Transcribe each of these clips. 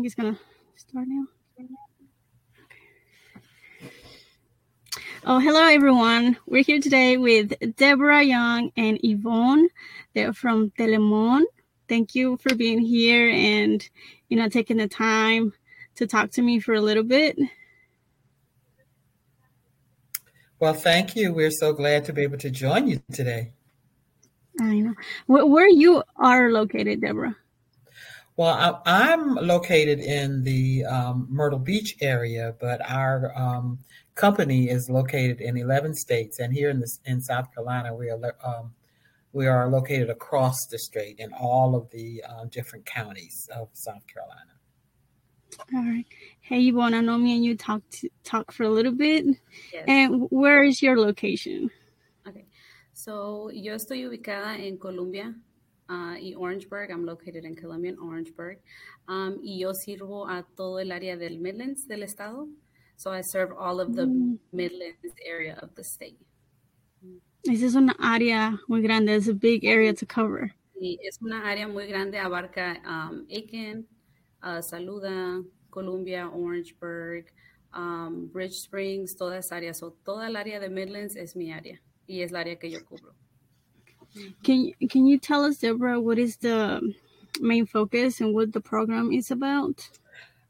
think it's gonna start now. Oh, hello everyone. We're here today with Deborah Young and Yvonne. They're from Telamon. Thank you for being here and you know taking the time to talk to me for a little bit. Well, thank you. We're so glad to be able to join you today. I know. Where, where you are located, Deborah? Well, I, am located in the um, Myrtle Beach area, but our um, company is located in 11 states, and here in this in South Carolina, we are um, we are located across the state in all of the uh, different counties of South Carolina. All right. Hey, Yvonne, I know me and you talked talk for a little bit. Yes. And where is your location? Okay. So, yo estoy ubicada en Columbia uh, y Orangeburg. I'm located in Columbia and Orangeburg. Um, y yo sirvo a todo el área del Midlands del estado. So I serve all of the mm. Midlands area of the state. Esa es una área muy grande. It's a big area to cover. Sí, es una área muy grande. Abarca um, Aiken, uh, Saluda, Columbia, Orangeburg, um, Bridge Springs, todas áreas. So, toda el área de Midlands es mi área y es la área que yo cubro. Can can you tell us, Deborah, what is the main focus and what the program is about?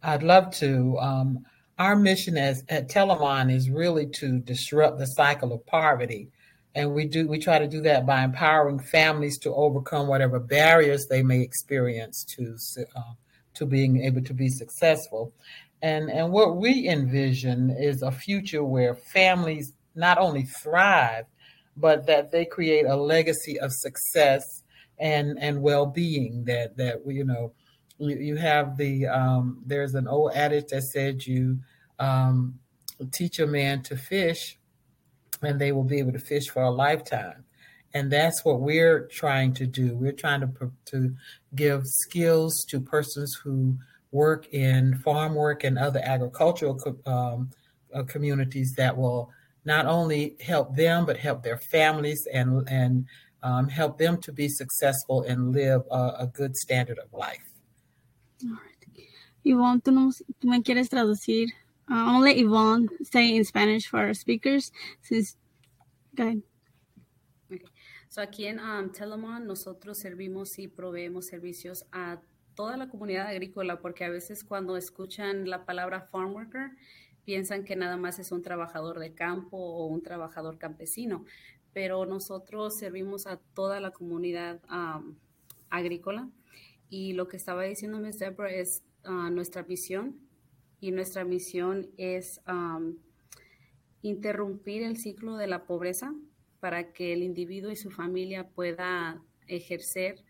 I'd love to. Um, our mission as at Telamon is really to disrupt the cycle of poverty. And we do we try to do that by empowering families to overcome whatever barriers they may experience to uh, to being able to be successful. And and what we envision is a future where families not only thrive, but that they create a legacy of success and and well-being that that you know you, have the um, there's an old adage that said you um, teach a man to fish and they will be able to fish for a lifetime. And that's what we're trying to do. We're trying to to give skills to persons who work in farm work and other agricultural um, uh, communities that will not only help them but help their families and and um, help them to be successful and live a, a good standard of life. All right. Yvonne, tú, nos, tú me quieres traducir. Uh, I'll Yvonne say in Spanish for our speakers. Since, go ahead. Okay. So aquí en um, Telamon nosotros servimos y proveemos servicios a toda la comunidad agrícola porque a veces cuando escuchan la palabra farm worker piensan que nada más es un trabajador de campo o un trabajador campesino, pero nosotros servimos a toda la comunidad agrícola y lo que estaba diciendo Ms. Deborah es uh, nuestra misión y nuestra misión es interrumpir el ciclo de la pobreza para que el individuo y su familia pueda ejercer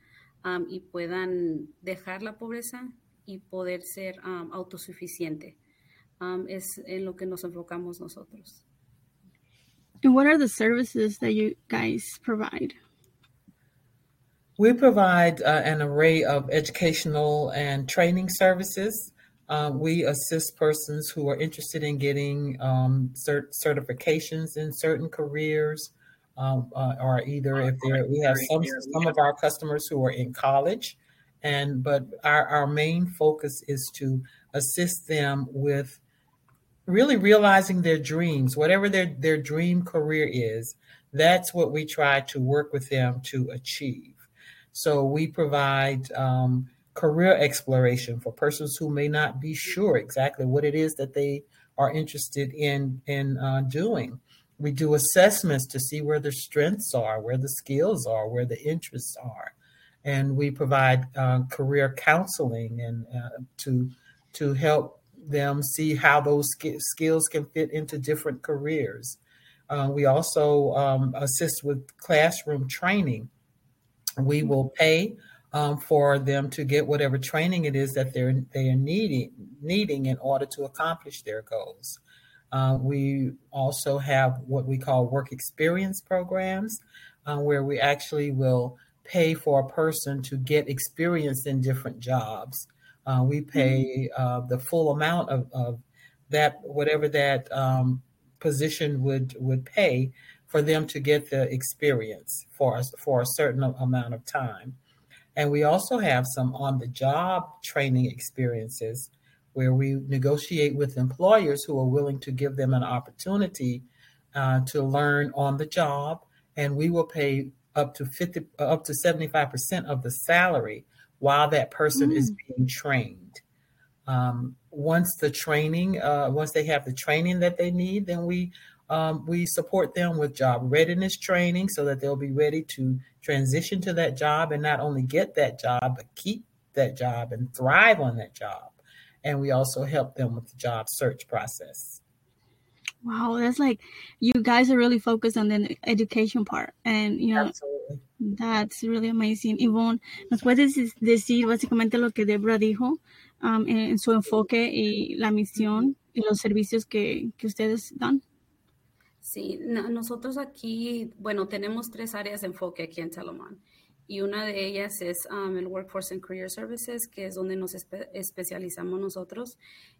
y puedan dejar la pobreza y poder ser autosuficiente um, es en lo que nos enfocamos nosotros. And what are the services that you guys provide? We provide uh, an array of educational and training services. Uh, we assist persons who are interested in getting um, cert- certifications in certain careers, um, uh, or either if they're, we have some some of our customers who are in college, and but our, our main focus is to assist them with really realizing their dreams, whatever their, their dream career is, that's what we try to work with them to achieve. So we provide um, career exploration for persons who may not be sure exactly what it is that they are interested in in uh, doing. We do assessments to see where their strengths are, where the skills are, where the interests are, and we provide uh, career counseling and uh, to to help them see how those skills can fit into different careers. Uh, we also um, assist with classroom training. We will pay um, for them to get whatever training it is that they're they are needing needing in order to accomplish their goals. Uh, we also have what we call work experience programs, uh, where we actually will pay for a person to get experience in different jobs. Uh, we mm-hmm. pay uh, the full amount of, of that, whatever that um, position would would pay for them to get the experience for us for a certain amount of time. And we also have some on the job training experiences where we negotiate with employers who are willing to give them an opportunity uh, to learn on the job. And we will pay up to 50, uh, up to 75% of the salary while that person mm. is being trained. Um, once the training, uh, once they have the training that they need, then we um, we support them with job readiness training so that they'll be ready to transition to that job and not only get that job, but keep that job and thrive on that job. And we also help them with the job search process. Wow, that's like you guys are really focused on the education part, and you know Absolutely. That's really amazing. Yvonne, ¿nos puedes decir básicamente lo que Deborah dijo um, en, su enfoque y la misión y los servicios que, que ustedes dan? Sí, nosotros aquí, bueno, tenemos tres áreas de enfoque aquí en Salomón y una de ellas es um, el Workforce and Career Services, que es donde nos especializamos nosotros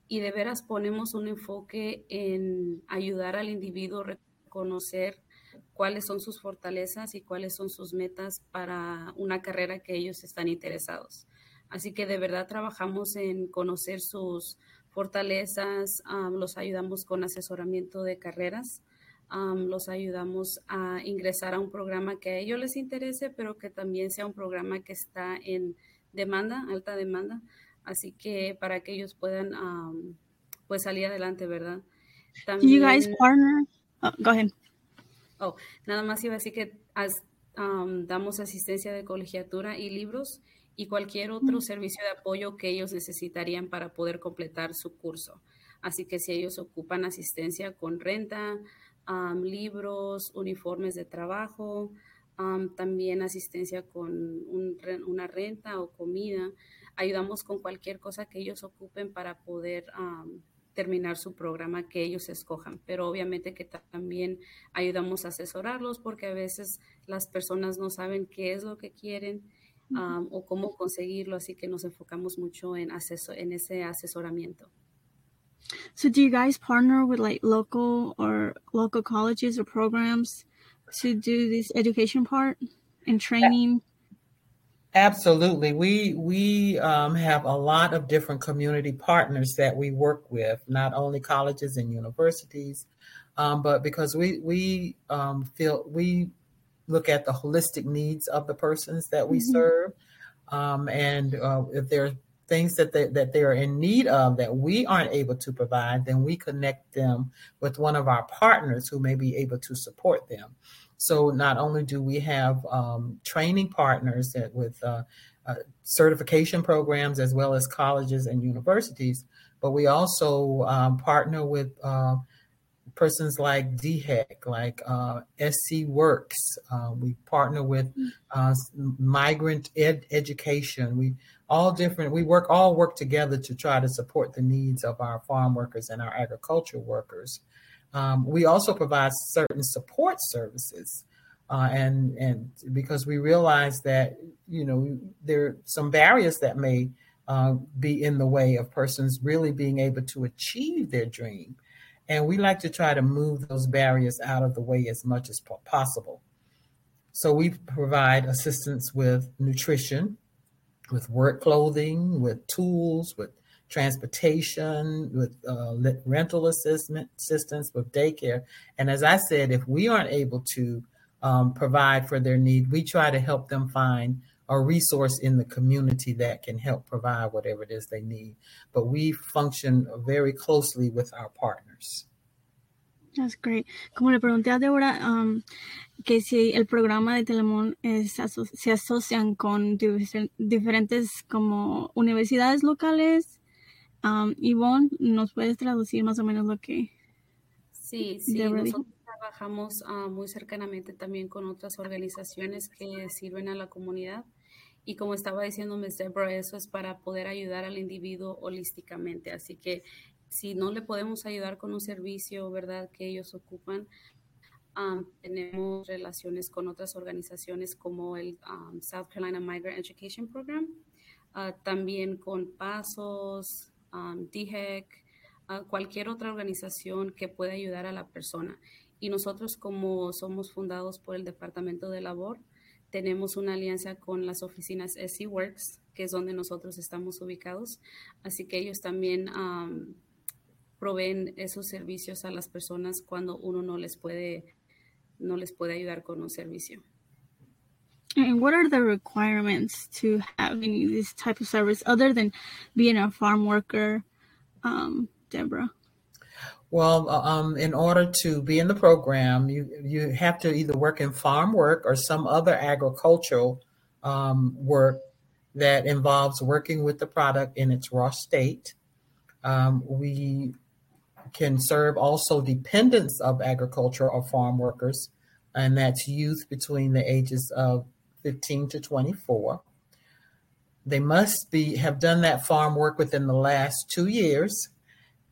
y de veras ponemos un enfoque en ayudar al individuo a reconocer cuáles son sus fortalezas y cuáles son sus metas para una carrera que ellos están interesados. Así que de verdad trabajamos en conocer sus fortalezas, um, los ayudamos con asesoramiento de carreras los ayudamos a ingresar a un programa que a ellos les interese, pero que también sea un programa que está en demanda, alta demanda, así que para que ellos puedan pues salir adelante, ¿verdad? También, you guys partner? Oh, go ahead. Oh, nada más iba a decir que damos asistencia de colegiatura y libros y cualquier otro mm. servicio de apoyo que ellos necesitarían para poder completar su curso. Así que si ellos ocupan asistencia con renta, libros, uniformes de trabajo, también asistencia con una renta o comida. Ayudamos con cualquier cosa que ellos ocupen para poder terminar su programa que ellos escojan. Pero obviamente que también ayudamos a asesorarlos porque a veces las personas no saben qué es lo que quieren o cómo conseguirlo, así que nos enfocamos mucho en, en ese asesoramiento. So do you guys partner with like local or local colleges or programs to do this education part and training? Absolutely. We we um, have a lot of different community partners that we work with, not only colleges and universities, um, but because we we um, feel we look at the holistic needs of the persons that we mm-hmm. serve, um, and uh, if there's things that they, that they are in need of that we aren't able to provide, then we connect them with one of our partners who may be able to support them. So not only do we have um, training partners that with uh, uh, certification programs as well as colleges and universities, but we also um, partner with uh, persons like DHEC, like uh, SC Works. Uh, we partner with uh, migrant ed- education. We all different. We work all work together to try to support the needs of our farm workers and our agricultural workers. Um, we also provide certain support services, uh, and and because we realize that you know there are some barriers that may uh, be in the way of persons really being able to achieve their dream, and we like to try to move those barriers out of the way as much as possible. So we provide assistance with nutrition, with work clothing, with tools, with transportation, with uh, rental assistance, assistance, with daycare. And as I said, if we aren't able to um, provide for their need, we try to help them find a resource in the community that can help provide whatever it is they need. But we function very closely with our partners. That's great. Como le pregunté a Deborah, um, que si el programa de Telemón es, se asocian con diferentes como universidades locales. Um, Ivonne, ¿nos puedes traducir más o menos lo que... Sí, sí, nosotros trabajamos uh, muy cercanamente también con otras organizaciones que sirven a la comunidad. Y como estaba diciendo Ms. Deborah, eso es para poder ayudar al individuo holísticamente. Así que si no le podemos ayudar con un servicio, ¿verdad?, que ellos ocupan, um, tenemos relaciones con otras organizaciones como el um, South Carolina Migrant Education Program, uh, también con PASOS, um, DHEC, uh, cualquier otra organización que pueda ayudar a la persona. Y nosotros como somos fundados por el Departamento de Labor, tenemos una alianza con las oficinas SC Works, que es donde nosotros estamos ubicados. Así que ellos también proveen esos servicios a las personas cuando uno no les puede, no les puede ayudar con un servicio. And what are the requirements to having this type of service other than being a farm worker, um, Deborah? Well, um, in order to be in the program, you you have to either work in farm work or some other agricultural um, work that involves working with the product in its raw state. Um, we can serve also dependents of agriculture or farm workers, and that's youth between the ages of 15 to 24. They must be have done that farm work within the last two years.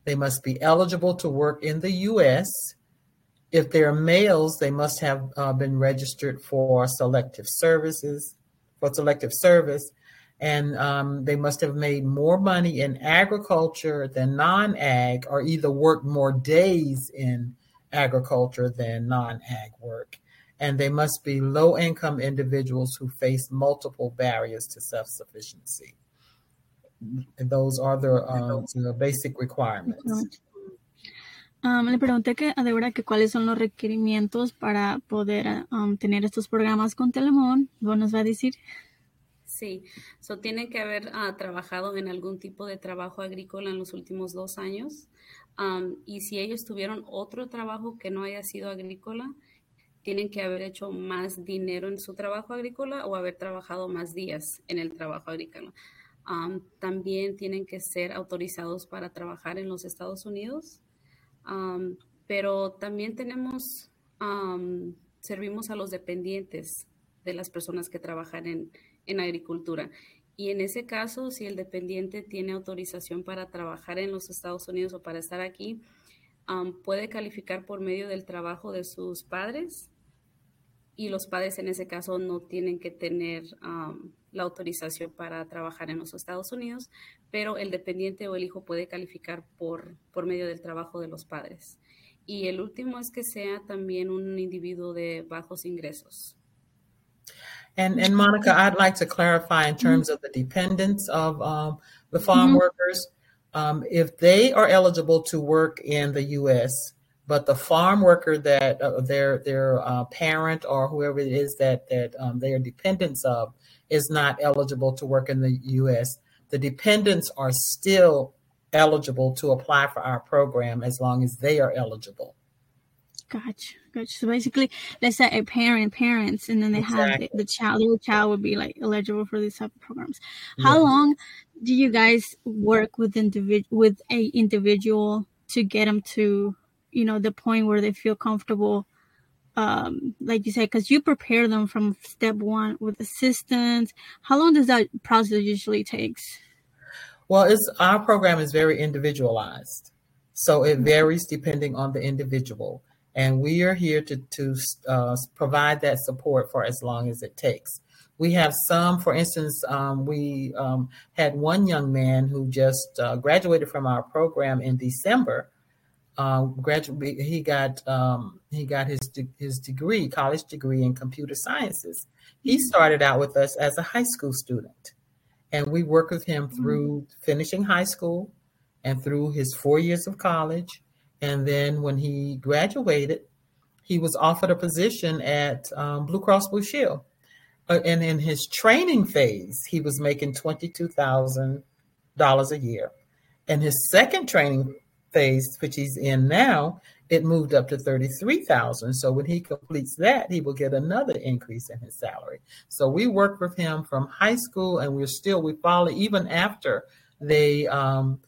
They must be eligible to work in the U.S. If they're males, they must have uh, been registered for selective services, for selective service, and um, they must have made more money in agriculture than non-ag, or either worked more days in agriculture than non-ag work and they must be low income individuals who face multiple barriers to self sufficiency. And those are the, uh, the basic requirements. Um, le pregunté que, a Débora que cuáles son los requerimientos para poder um, tener estos programas con Telamon. ¿Vos nos va a decir? Sí, so, tienen que haber uh, trabajado en algún tipo de trabajo agrícola en los últimos dos años. Um, y si ellos tuvieron otro trabajo que no haya sido agrícola, tienen que haber hecho más dinero en su trabajo agrícola o haber trabajado más días en el trabajo agrícola. también tienen que ser autorizados para trabajar en los Estados Unidos, pero también tenemos, servimos a los dependientes de las personas que trabajan en, en agricultura. Y en ese caso, si el dependiente tiene autorización para trabajar en los Estados Unidos o para estar aquí, puede calificar por medio del trabajo de sus padres y los padres en ese caso no tienen que tener la autorización para trabajar en los Estados Unidos, pero el dependiente o el hijo puede calificar por, por medio del trabajo de los padres. Y el último es que sea también un individuo de bajos ingresos. And, and Monica, I'd like to clarify in terms of the dependents of um, the farm mm-hmm. workers. um, if they are eligible to work in the U.S., but the farm worker that uh, their their uh, parent or whoever it is that that um, they are dependents of is not eligible to work in the U.S., the dependents are still eligible to apply for our program as long as they are eligible. Gotcha, gotcha. So basically, let's say a parent, parents, and then they exactly. have the, the, child. Their child would be like eligible for these type of programs. How yeah. long do you guys work with individ with a individual to get them to you know the point where they feel comfortable um like you said because you prepare them from step one with assistance how long does that process usually takes well it's our program is very individualized so it mm-hmm. varies depending on the individual and we are here to to uh, provide that support for as long as it takes we have some, for instance, um, we um, had one young man who just uh, graduated from our program in December. Uh, graduate, he got um, he got his de- his degree, college degree in computer sciences. He started out with us as a high school student, and we worked with him through finishing high school and through his four years of college. And then when he graduated, he was offered a position at um, Blue Cross Blue Shield uh, and in his training phase, he was making $22,000 a year. In his second training phase, which he's in now, it moved up to 33,000. So when he completes that, he will get another increase in his salary. So we work with him from high school and we're still, we follow even after they um,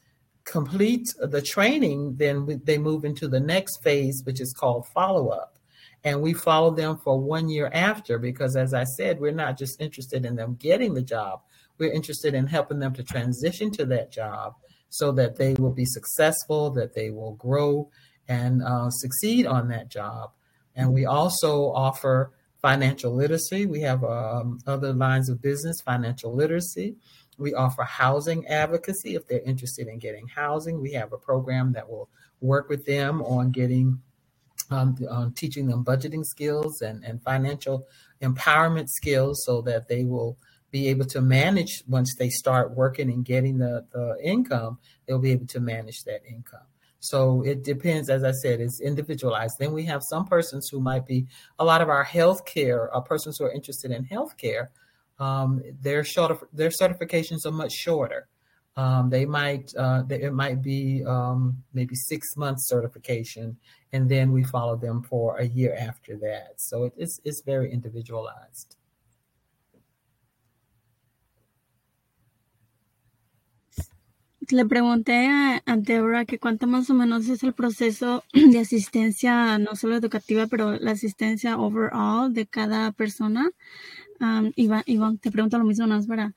complete the training, then we, they move into the next phase, which is called follow up and we follow them for one year after because as i said we're not just interested in them getting the job. We're interested in helping them to transition to that job so that they will be successful that they will grow and uh, succeed on that job. And we also offer financial literacy. We have um, other lines of business financial literacy we offer housing advocacy if they're interested in getting housing we have a program that will work with them on getting um, teaching them budgeting skills and, and financial empowerment skills so that they will be able to manage once they start working and getting the, the income, they'll be able to manage that income. So it depends, as I said, it's individualized. Then we have some persons who might be a lot of our healthcare, uh, persons who are interested in healthcare. Um, their short, their certifications are much shorter. Um, they might uh, it might be um, maybe six months certification, and then we follow them for a year after that. So it, it's it's very individualized. Le pregunté a, a Deborah que cuánto más o menos es el proceso de asistencia, no solo educativa, pero la asistencia overall de cada persona. Um, Iván, Iván, te pregunto lo mismo, ¿no? para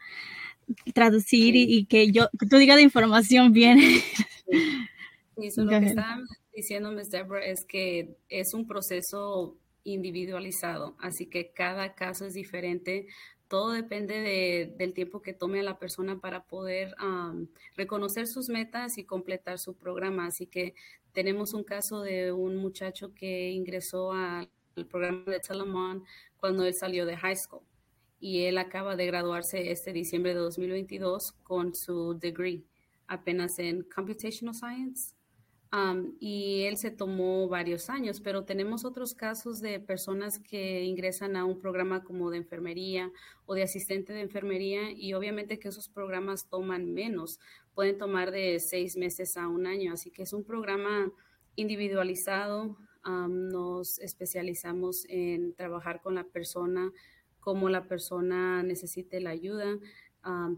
traducir y, y, que yo, que tú digas de información bien. Eso lo que está diciendo Ms. Deborah es que es un proceso individualizado, así que cada caso es diferente. Todo depende de, del tiempo que tome a la persona para poder um, reconocer sus metas y completar su programa. Así que tenemos un caso de un muchacho que ingresó al programa de Telemon cuando él salió de high school y él acaba de graduarse este diciembre de 2022 con su degree apenas en Computational Science. Um, y él se tomó varios años, pero tenemos otros casos de personas que ingresan a un programa como de enfermería o de asistente de enfermería y obviamente que esos programas toman menos, pueden tomar de seis meses a un año, así que es un programa individualizado. Um, nos especializamos en trabajar con la persona cómo la persona necesite la ayuda.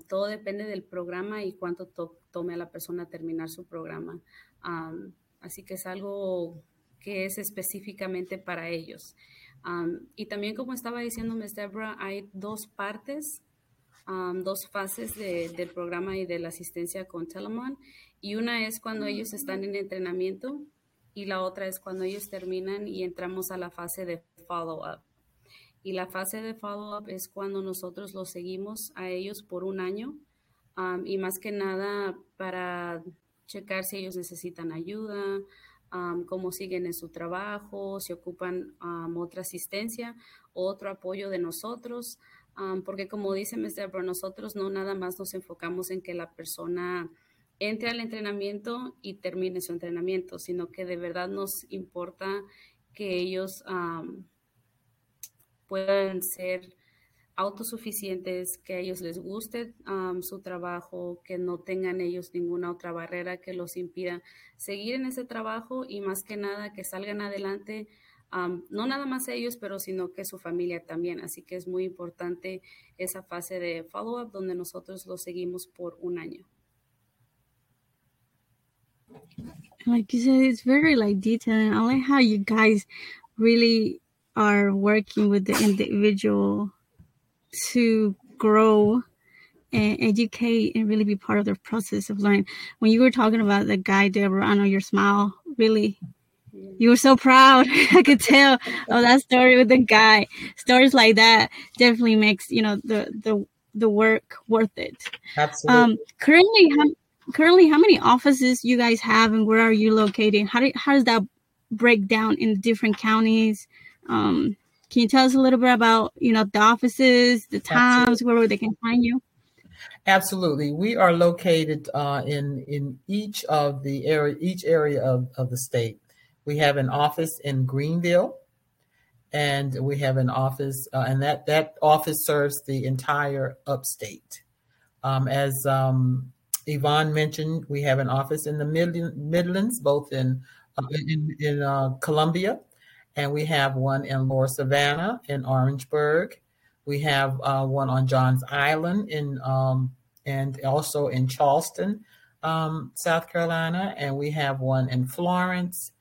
todo depende del programa y cuánto tome a la persona terminar su programa. así que es algo que es específicamente para ellos. y también, como estaba diciendo Ms. Deborah, hay dos partes, dos fases del programa y de la asistencia con Telemon. Y una es cuando ellos están en entrenamiento y la otra es cuando ellos terminan y entramos a la fase de follow-up. Y la fase de follow-up es cuando nosotros los seguimos a ellos por un año y más que nada para checar si ellos necesitan ayuda, cómo siguen en su trabajo, si ocupan otra asistencia, otro apoyo de nosotros, porque como dice Mr. Bro, nosotros no nada más nos enfocamos en que la persona entre al entrenamiento y termine su entrenamiento, sino que de verdad nos importa que ellos puedan ser autosuficientes, que a ellos les guste su trabajo, que no tengan ellos ninguna otra barrera que los impida seguir en ese trabajo y más que nada que salgan adelante, no nada más ellos, pero sino que su familia también. Así que es muy importante esa fase de follow-up donde nosotros los seguimos por un año. Like you said, it's very like detailed. I like how you guys really are working with the individual to grow and educate and really be part of the process of learning. When you were talking about the guy, Deborah, I know your smile really you were so proud. I could tell of that story with the guy. Stories like that definitely makes you know the the the work worth it. Absolutely. Um, currently, how, currently, how many offices you guys have, and where are you located? How do, how does that break down in different counties? Um, can you tell us a little bit about you know the offices, the times, Absolutely. where they can find you? Absolutely, we are located uh, in in each of the area, each area of, of the state. We have an office in Greenville, and we have an office, uh, and that that office serves the entire upstate. Um, as um, Yvonne mentioned, we have an office in the Midlands, both in uh, in, in uh, Columbia and we have one in Lower Savannah in Orangeburg. We have uh, one on Johns Island in um, and also in Charleston, um, South Carolina, and we have one in Florence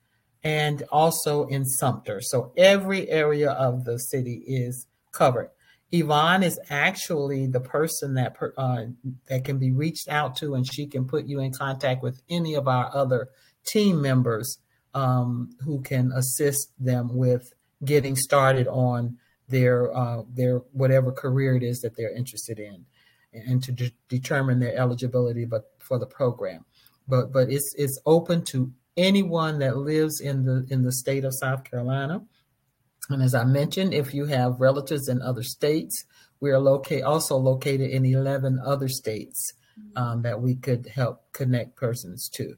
and also in Sumter. So every area of the city is covered. Yvonne is actually the person that uh, that can be reached out to, and she can put you in contact with any of our other team members um, who can assist them with getting started on their uh, their whatever career it is that they're interested in, and to de- determine their eligibility, but for the program. But but it's it's open to anyone that lives in the in the state of South Carolina. And as I mentioned, if you have relatives in other states, we are locate also located in 11 other states um, that we could help connect persons to.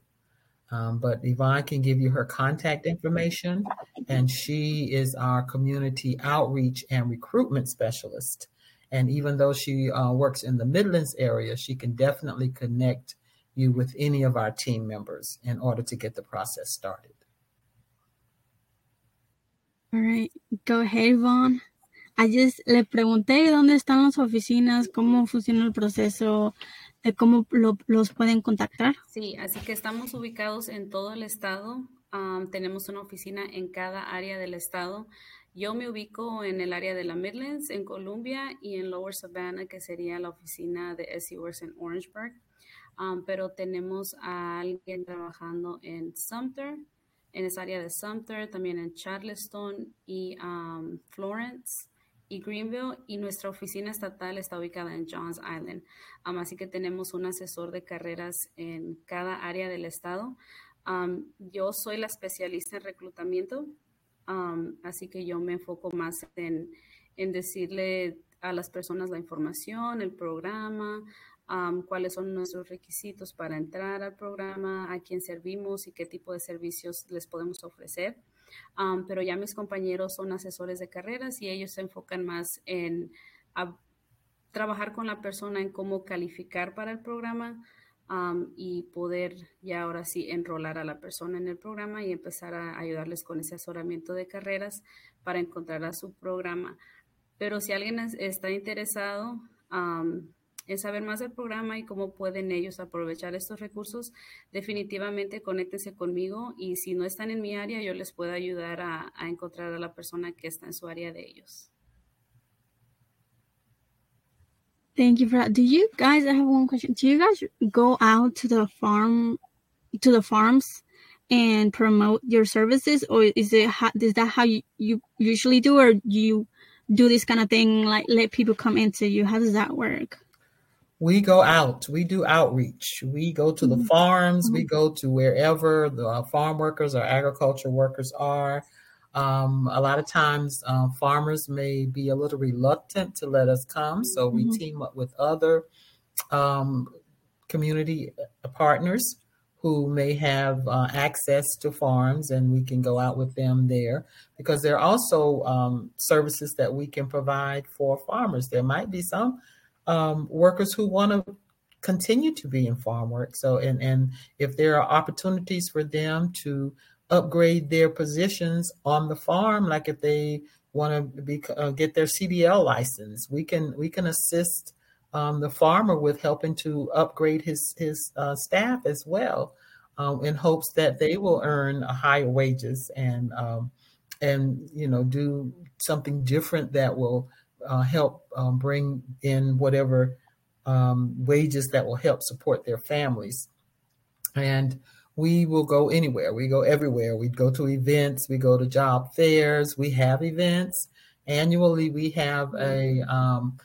Um, but Yvonne can give you her contact information, and she is our community outreach and recruitment specialist. And even though she uh, works in the Midlands area, she can definitely connect you with any of our team members in order to get the process started. All right, go ahead, Yvonne. Just le pregunté dónde están las oficinas, cómo funciona el proceso, de cómo lo, los pueden contactar. Sí, así que estamos ubicados en todo el estado. Um, tenemos una oficina en cada área del estado. Yo me ubico en el área de la Midlands, en Columbia, y en Lower Savannah, que sería la oficina de Works en Orangeburg. Um, pero tenemos a alguien trabajando en Sumter, en esa área de Sumter, también en Charleston y um, Florence y Greenville y nuestra oficina estatal está ubicada en Johns Island. Um, así que tenemos un asesor de carreras en cada área del estado. Um, yo soy la especialista en reclutamiento, um, así que yo me enfoco más en, en, decirle a las personas la información, el programa, cuáles son nuestros requisitos para entrar al programa, a quién servimos y qué tipo de servicios les podemos ofrecer pero ya mis compañeros son asesores de carreras y ellos se enfocan más en trabajar con la persona en cómo calificar para el programa y poder ya ahora sí enrolar a la persona en el programa y empezar a ayudarles con ese asesoramiento de carreras para encontrar a su programa. Pero si alguien está interesado, en saber más del programa y cómo pueden ellos aprovechar estos recursos, definitivamente conéctense conmigo y si no están en mi área, yo les puedo ayudar a, encontrar a la persona que está en su área de ellos. Thank you for that. Do you guys? I have one question. Do you guys go out to the farm, to the farms, and promote your services, or is it is that how you, you usually do, or do you do this kind of thing like let people come into you? How does that work? We go out we do outreach we go to the mm-hmm. farms we mm-hmm. go to wherever the uh, farm workers or agriculture workers are um, a lot of times uh, farmers may be a little reluctant to let us come so we mm-hmm. team up with other um, community uh, partners who may have uh, access to farms and we can go out with them there because there are also um, services that we can provide for farmers there might be some um, workers who want to continue to be in farm work. So, and and if there are opportunities for them to upgrade their positions on the farm, like if they want to be uh, get their CDL license, we can we can assist um, the farmer with helping to upgrade his his uh, staff as well, um, in hopes that they will earn higher wages and um, and you know do something different that will uh, help um, bring in whatever um, wages that will help support their families. And we will go anywhere. We go everywhere. We go to events. We go to job fairs. We have events. Annually, we have a, um,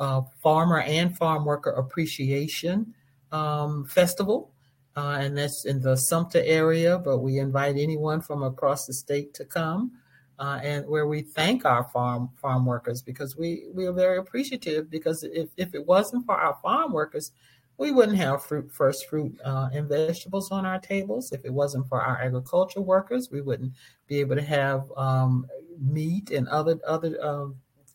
a farmer and farm worker appreciation um, festival. Uh, and that's in the Sumter area, but we invite anyone from across the state to come uh, and where we thank our farm farm workers because we we are very appreciative because if, if it wasn't for our farm workers we wouldn't have fruit first fruit uh, and vegetables on our tables. If it wasn't for our agriculture workers we wouldn't be able to have um, meat and other other uh,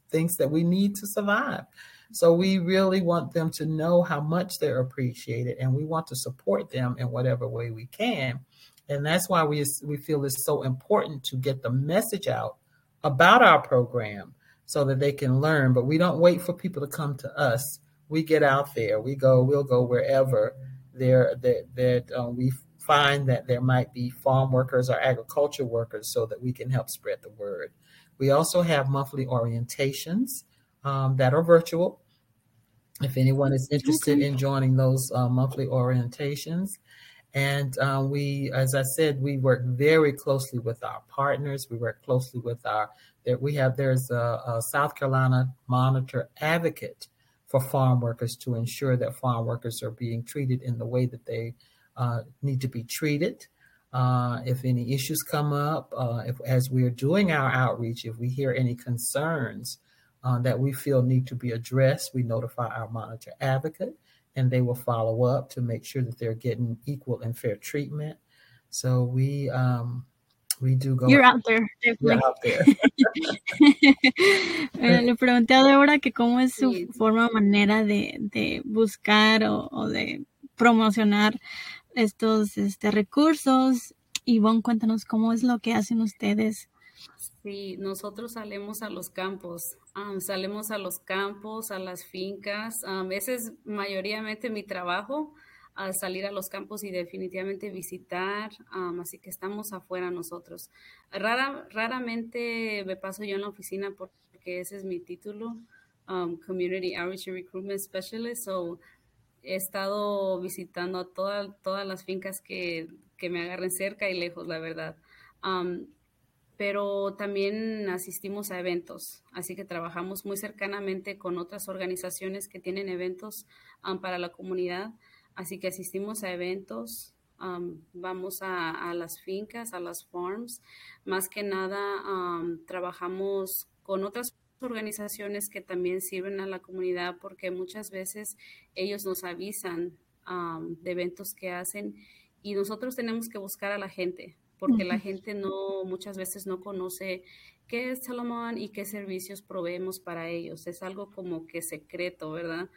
things that we need to survive. So we really want them to know how much they're appreciated and we want to support them in whatever way we can and that's why we, we feel it's so important to get the message out about our program so that they can learn. But we don't wait for people to come to us. We get out there. We go. We'll go wherever there that that uh, we find that there might be farm workers or agriculture workers, so that we can help spread the word. We also have monthly orientations um, that are virtual. If anyone is interested okay. in joining those uh, monthly orientations, and uh, we, as I said, we work very closely with our partners. We work closely with our, that we have, there's a, a, South Carolina monitor advocate for farm workers to ensure that farm workers are being treated in the way that they uh, need to be treated. Uh, if any issues come up, uh, if, as we're doing our outreach, if we hear any concerns uh, that we feel need to be addressed, we notify our monitor advocate and they will follow up to make sure that they're getting equal and fair treatment. So we um, we do go. You're out there, definitely. out there. le pregunté a Débora que cómo es su forma manera de, de buscar o, o de promocionar estos este, recursos. Ivonne, cuéntanos cómo es lo que hacen ustedes. Sí, nosotros salimos a los campos, salimos a los campos, a las fincas. a ese es mayoritariamente mi trabajo, a salir a los campos y definitivamente visitar, así que estamos afuera nosotros. Rara, raramente me paso yo en la oficina porque ese es mi título, Community Outreach and Recruitment Specialist, so he estado visitando a todas las fincas que, que, me agarren cerca y lejos, la verdad. Pero también asistimos a eventos, así que trabajamos muy cercanamente con otras organizaciones que tienen eventos para la comunidad, así que asistimos a eventos, vamos a, las fincas, a las farms, más que nada trabajamos con otras organizaciones que también sirven a la comunidad porque muchas veces ellos nos avisan de eventos que hacen y nosotros tenemos que buscar a la gente porque la gente no muchas veces no conoce qué es Salomón y qué servicios proveemos para ellos. Es algo como que secreto, ¿verdad?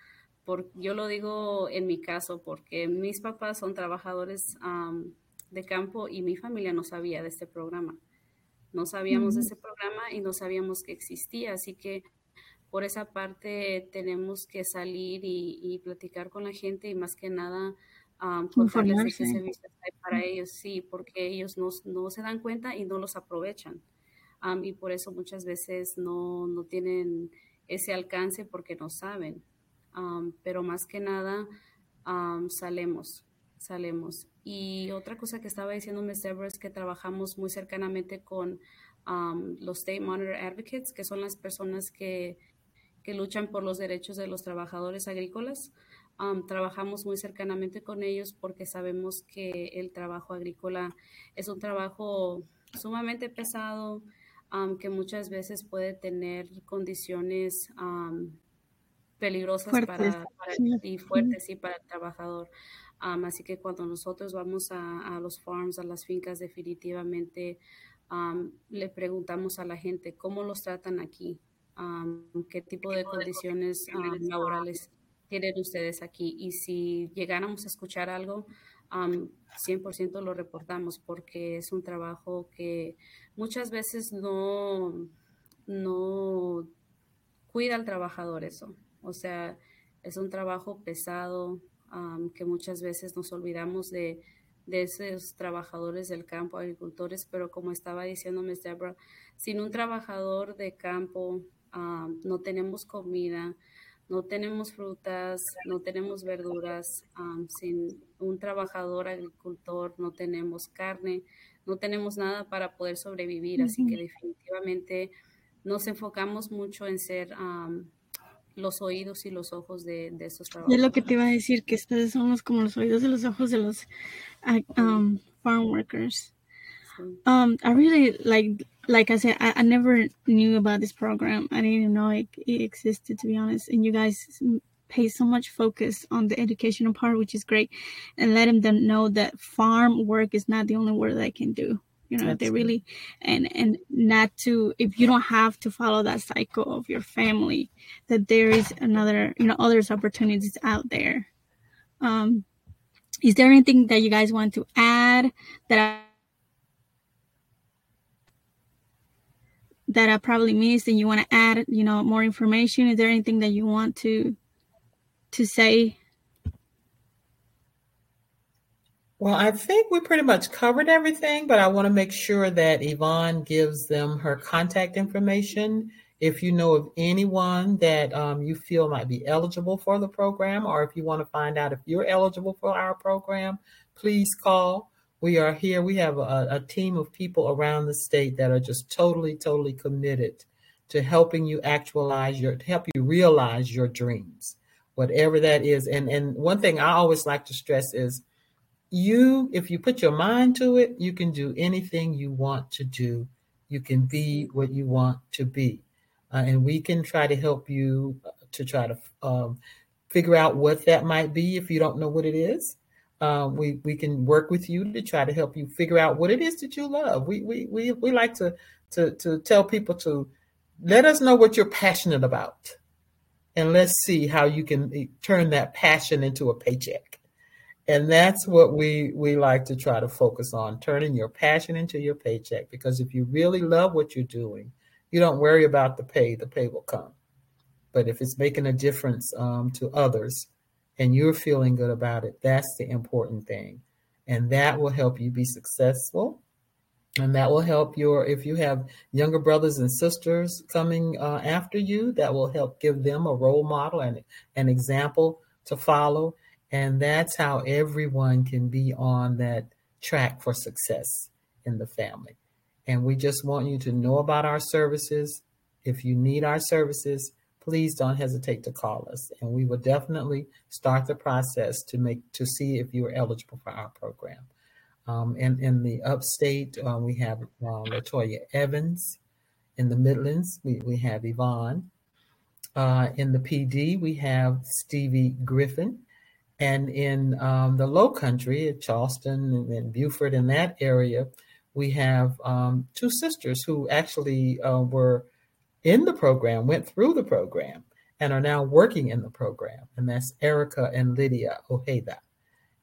Por, yo lo digo en mi caso porque mis papás son trabajadores de campo y mi familia no sabía de este programa. No sabíamos de ese programa y no sabíamos que existía, así que por esa parte tenemos que salir y, platicar con la gente y más que nada um, contarles qué servicios hay para ellos, sí, porque ellos no, no, se dan cuenta y no los aprovechan. y por eso muchas veces no, no, tienen ese alcance porque no saben. pero más que nada salemos, salemos. Y otra cosa que estaba diciendo Ms. Deborah es que trabajamos muy cercanamente con um, los State Monitor Advocates, que son las personas que, que luchan por los derechos de los trabajadores agrícolas. Um, trabajamos muy cercanamente con ellos porque sabemos que el trabajo agrícola es un trabajo sumamente pesado, um, que muchas veces puede tener condiciones peligrosas para, y fuertes y para el trabajador. Así que cuando nosotros vamos a, los farms, a las fincas, definitivamente le preguntamos a la gente cómo los tratan aquí, qué tipo de condiciones laborales tienen ustedes aquí. Y si llegáramos a escuchar algo, 100% lo reportamos porque es un trabajo que muchas veces no, no cuida al trabajador eso. O sea, es un trabajo pesado, que muchas veces nos olvidamos de, de, esos trabajadores del campo, agricultores, pero como estaba diciendo Ms. Deborah, sin un trabajador de campo no tenemos comida, no tenemos frutas, no tenemos verduras, sin un trabajador agricultor no tenemos carne, no tenemos nada para poder sobrevivir, así que definitivamente nos enfocamos mucho en ser los oídos y los ojos de, de esos trabajadores. Es lo que te iba a decir, que ustedes somos como los oídos y los ojos de los um, farm workers. Um, I really like, like I said, I, I, never knew about this program. I didn't even know it, it existed, to be honest. And you guys pay so much focus on the educational part, which is great, and letting them know that farm work is not the only work they can do you know they really and and not to if you don't have to follow that cycle of your family that there is another you know others opportunities out there um is there anything that you guys want to add that I, that I probably missed and you want to add you know more information is there anything that you want to to say Well, I think we pretty much covered everything, but I want to make sure that Yvonne gives them her contact information. If you know of anyone that um, you feel might be eligible for the program, or if you want to find out if you're eligible for our program, please call. We are here. We have a, a team of people around the state that are just totally, totally committed to helping you actualize your, help you realize your dreams, whatever that is. And and one thing I always like to stress is you, if you put your mind to it, you can do anything you want to do. You can be what you want to be. Uh, and we can try to help you uh, to try to um, figure out what that might be if you don't know what it is. Um, we we can work with you to try to help you figure out what it is that you love. We we we, we like to to to tell people to let us know what you're passionate about, and let's see how you can eh, turn that passion into a paycheck. And that's what we we like to try to focus on, turning your passion into your paycheck. Because if you really love what you're doing, you don't worry about the pay. The pay will come. But if it's making a difference um, to others and you're feeling good about it, that's the important thing. And that will help you be successful. And that will help your, if you have younger brothers and sisters coming uh, after you, that will help give them a role model and an example to follow. And that's how everyone can be on that track for success in the family. And we just want you to know about our services. If you need our services, please don't hesitate to call us and we will definitely start the process to make to see if you are eligible for our program. Um, and in the upstate uh, we have uh, latoya evans. In the midlands we, we have yvonne. Uh, in the Pee Dee we have stevie griffin. And in um, the low country charleston and, and beaufort in that area we have um, two sisters who actually uh, were in the program, went through the program, and are now working in the program. And that's Erica and Lydia Ojeda.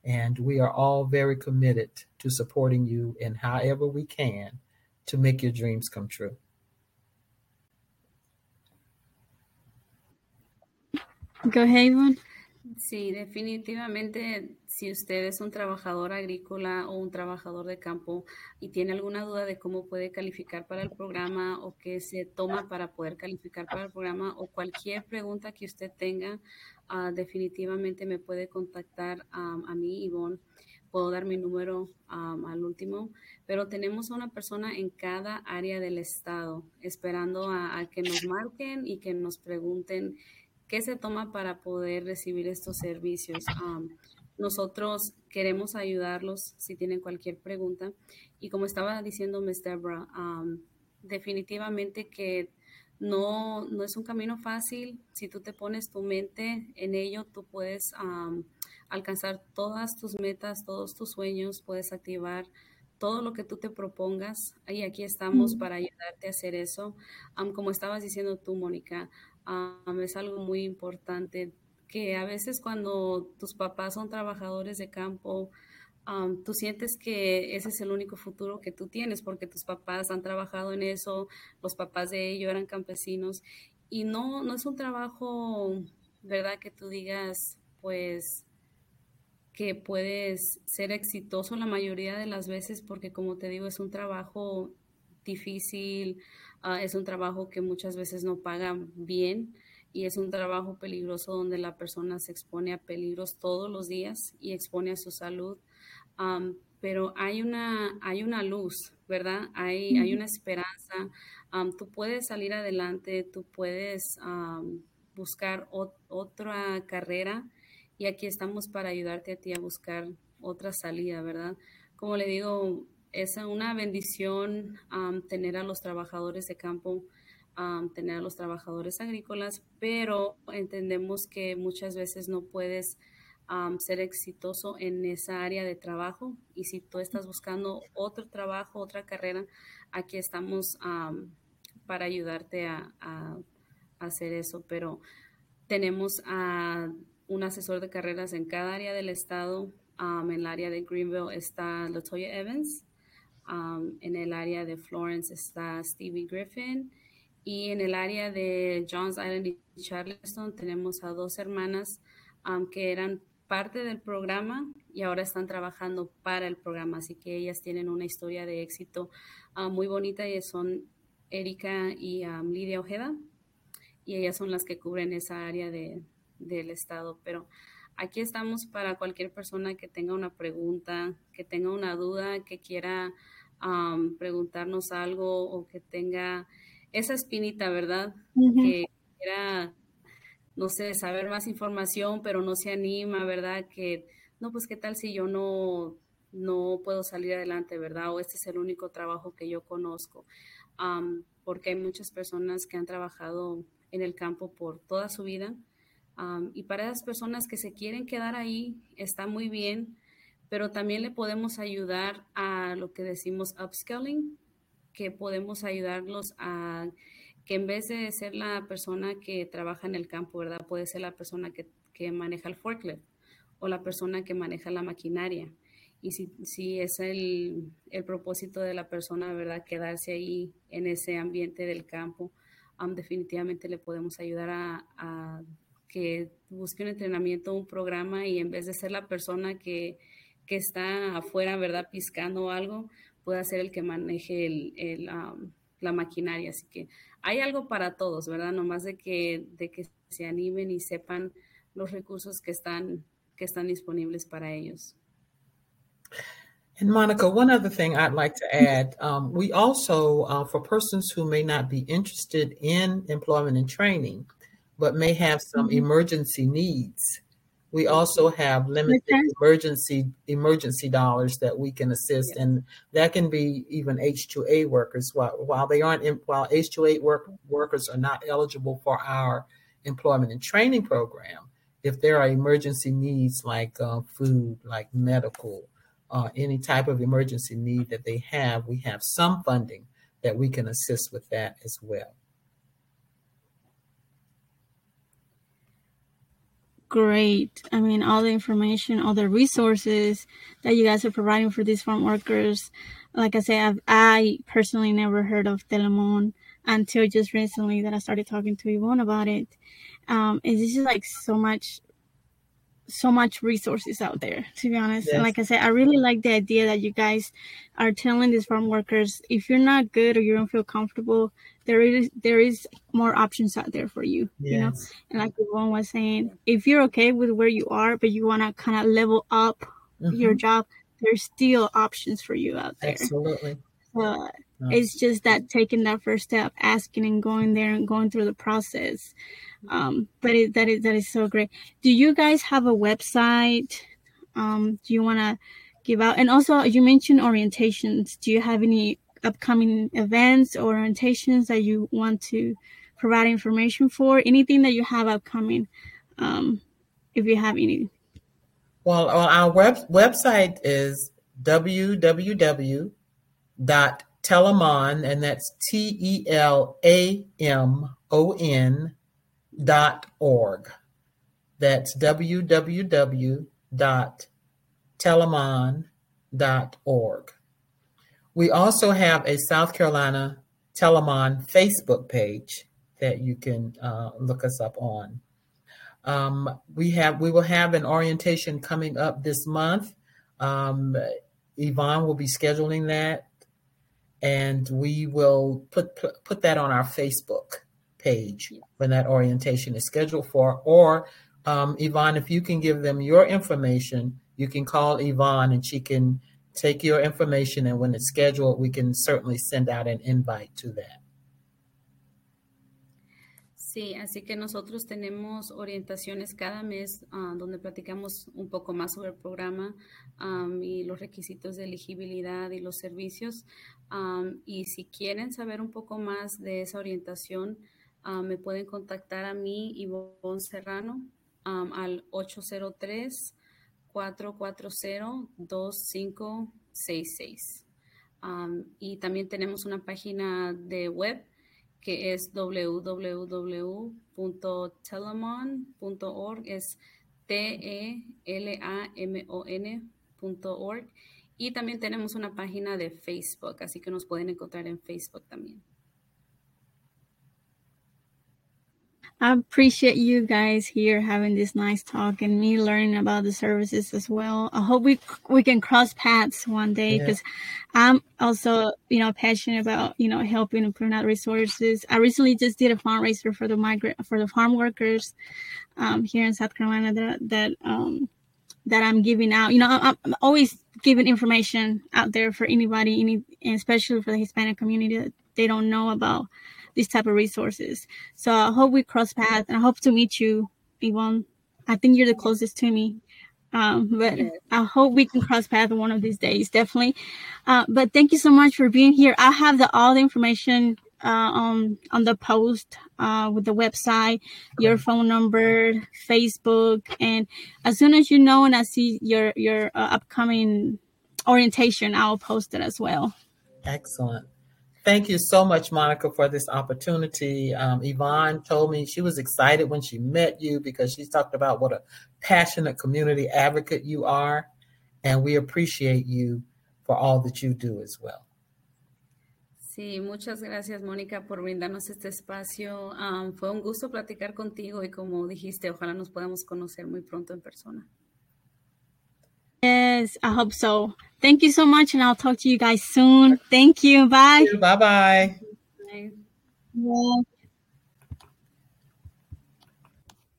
And we are all very committed to supporting you in however we can to make your dreams come true. Go ahead, Yvonne. Sí, definitivamente si usted es un trabajador agrícola o un trabajador de campo y tiene alguna duda de cómo puede calificar para el programa o qué se toma para poder calificar para el programa o cualquier pregunta que usted tenga, uh, definitivamente me puede contactar um, a mí, Ivonne. Puedo dar mi número um, al último, pero tenemos a una persona en cada área del estado esperando a, a que nos marquen y que nos pregunten qué se toma para poder recibir estos servicios. Um, nosotros queremos ayudarlos si tienen cualquier pregunta. Y como estaba diciendo Ms. Deborah, definitivamente que no, no es un camino fácil. Si tú te pones tu mente en ello, tú puedes alcanzar todas tus metas, todos tus sueños, puedes activar todo lo que tú te propongas. Y aquí estamos para ayudarte a hacer eso. como estabas diciendo tú, Mónica, es algo muy importante que a veces cuando tus papás son trabajadores de campo, tú sientes que ese es el único futuro que tú tienes porque tus papás han trabajado en eso, los papás de ellos eran campesinos y no, no es un trabajo, ¿verdad? Que tú digas, pues, que puedes ser exitoso la mayoría de las veces porque como te digo, es un trabajo difícil, ah, es un trabajo que muchas veces no pagan bien y es un trabajo peligroso donde la persona se expone a peligros todos los días y expone a su salud. pero hay una, hay una luz, ¿verdad? Hay, hay una esperanza. tú puedes salir adelante, tú puedes buscar otra carrera y aquí estamos para ayudarte a ti a buscar otra salida, ¿verdad? Como le digo, es una bendición tener a los trabajadores de campo tener a los trabajadores agrícolas, pero entendemos que muchas veces no puedes ser exitoso en esa área de trabajo y si tú estás buscando otro trabajo, otra carrera, aquí estamos para ayudarte a, hacer eso, pero tenemos a un asesor de carreras en cada área del estado. en el área de Greenville está Latoya Evans. en el área de Florence está Stevie Griffin. Y en el área de Johns Island y Charleston tenemos a dos hermanas que eran parte del programa y ahora están trabajando para el programa. Así que ellas tienen una historia de éxito muy bonita y son Erika y Lidia Ojeda. Y ellas son las que cubren esa área de, del estado. Pero aquí estamos para cualquier persona que tenga una pregunta, que tenga una duda, que quiera preguntarnos algo o que tenga esa espinita, ¿verdad? Que quiera, no sé, saber más información, pero no se anima, ¿verdad? Que no, pues qué tal si yo no, no puedo salir adelante, ¿verdad? O este es el único trabajo que yo conozco. porque hay muchas personas que han trabajado en el campo por toda su vida. y para esas personas que se quieren quedar ahí, está muy bien, pero también le podemos ayudar a lo que decimos upscaling, que podemos ayudarlos a que en vez de ser la persona que trabaja en el campo, ¿verdad? Puede ser la persona que, que maneja el forklift o la persona que maneja la maquinaria. Y si, si es el, el, propósito de la persona, ¿verdad? Quedarse ahí en ese ambiente del campo, definitivamente le podemos ayudar a, a, que busque un entrenamiento, un programa y en vez de ser la persona que, que está afuera, ¿verdad? Piscando algo, pueda ser el que maneje el, el, la maquinaria. Así que hay algo para todos, ¿verdad? Nomás de que, de que se animen y sepan los recursos que están, que están disponibles para ellos. And Monica, one other thing I'd like to add um, we also, uh, for persons who may not be interested in employment and training, but may have some mm-hmm. emergency needs, we also have limited okay. emergency emergency dollars that we can assist, yes. and that can be even H two A workers. While while they aren't in, while H two A work workers are not eligible for our employment and training program, if there are emergency needs like uh, food, like medical, uh, any type of emergency need that they have, we have some funding that we can assist with that as well. Great. I mean, all the information, all the resources that you guys are providing for these farm workers. Like I said, I've, I personally never heard of Telamon until just recently that I started talking to Yvonne about it. Um, and this is like so much so much resources out there to be honest yes. and like i said i really like the idea that you guys are telling these farm workers if you're not good or you don't feel comfortable there is there is more options out there for you yes. you know and like Yvonne was saying if you're okay with where you are but you want to kind of level up mm-hmm. your job there's still options for you out there absolutely uh, it's just that taking that first step asking and going there and going through the process um, but it, that is that is so great. Do you guys have a website? Um, do you want to give out? And also, you mentioned orientations. Do you have any upcoming events or orientations that you want to provide information for? Anything that you have upcoming, um, if you have any. Well, well our web, website is www.telamon, and that's T E L A M O N org. That's www.telamon.org. We also have a South Carolina Telamon Facebook page that you can uh, look us up on. Um, we have we will have an orientation coming up this month. Um, Yvonne will be scheduling that, and we will put put that on our Facebook page when that orientation is scheduled for. Or, um, Yvonne, if you can give them your information, you can call Yvonne and she can take your information. And when it's scheduled, we can certainly send out an invite to that. Sí, así que nosotros tenemos orientaciones cada mes uh, donde platicamos un poco más sobre el programa um, y los requisitos de elegibilidad y los servicios. Um, y si quieren saber un poco más de esa orientación, Uh, me pueden contactar a mí, Ivonne Serrano, al 803-440-2566. Um, y también tenemos una página de web que es www.telamon.org, es T-E-L-A-M-O-N.org. Y también tenemos una página de Facebook, así que nos pueden encontrar en Facebook también. I appreciate you guys here having this nice talk and me learning about the services as well. I hope we we can cross paths one day because yeah. I'm also you know passionate about you know helping and putting out resources. I recently just did a fundraiser for the migrant for the farm workers um, here in South Carolina that that um, that I'm giving out. You know, I'm, I'm, always giving information out there for anybody, any especially for the Hispanic community that they don't know about these type of resources. So I hope we cross paths and I hope to meet you, Yvonne. I think you're the closest to me. Um, but. I hope we can cross paths one of these days, definitely. Uh, but thank you so much for being here. I have the all the information uh, on on the post uh, with the website, your phone number, Facebook, and as soon as you know and I see your your uh, upcoming orientation, I'll post it as well. Excellent. Thank you so much, Monica, for this opportunity. Um, Yvonne told me she was excited when she met you because she talked about what a passionate community advocate you are, and we appreciate you for all that you do as well. Sí, muchas gracias, Mónica, por brindarnos este espacio. Um, fue un gusto platicar contigo y como dijiste, ojalá nos podamos conocer muy pronto en persona. Yes, I hope so. Thank you so much, and I'll talk to you guys soon. Thank you. Bye. Bye-bye. Bye.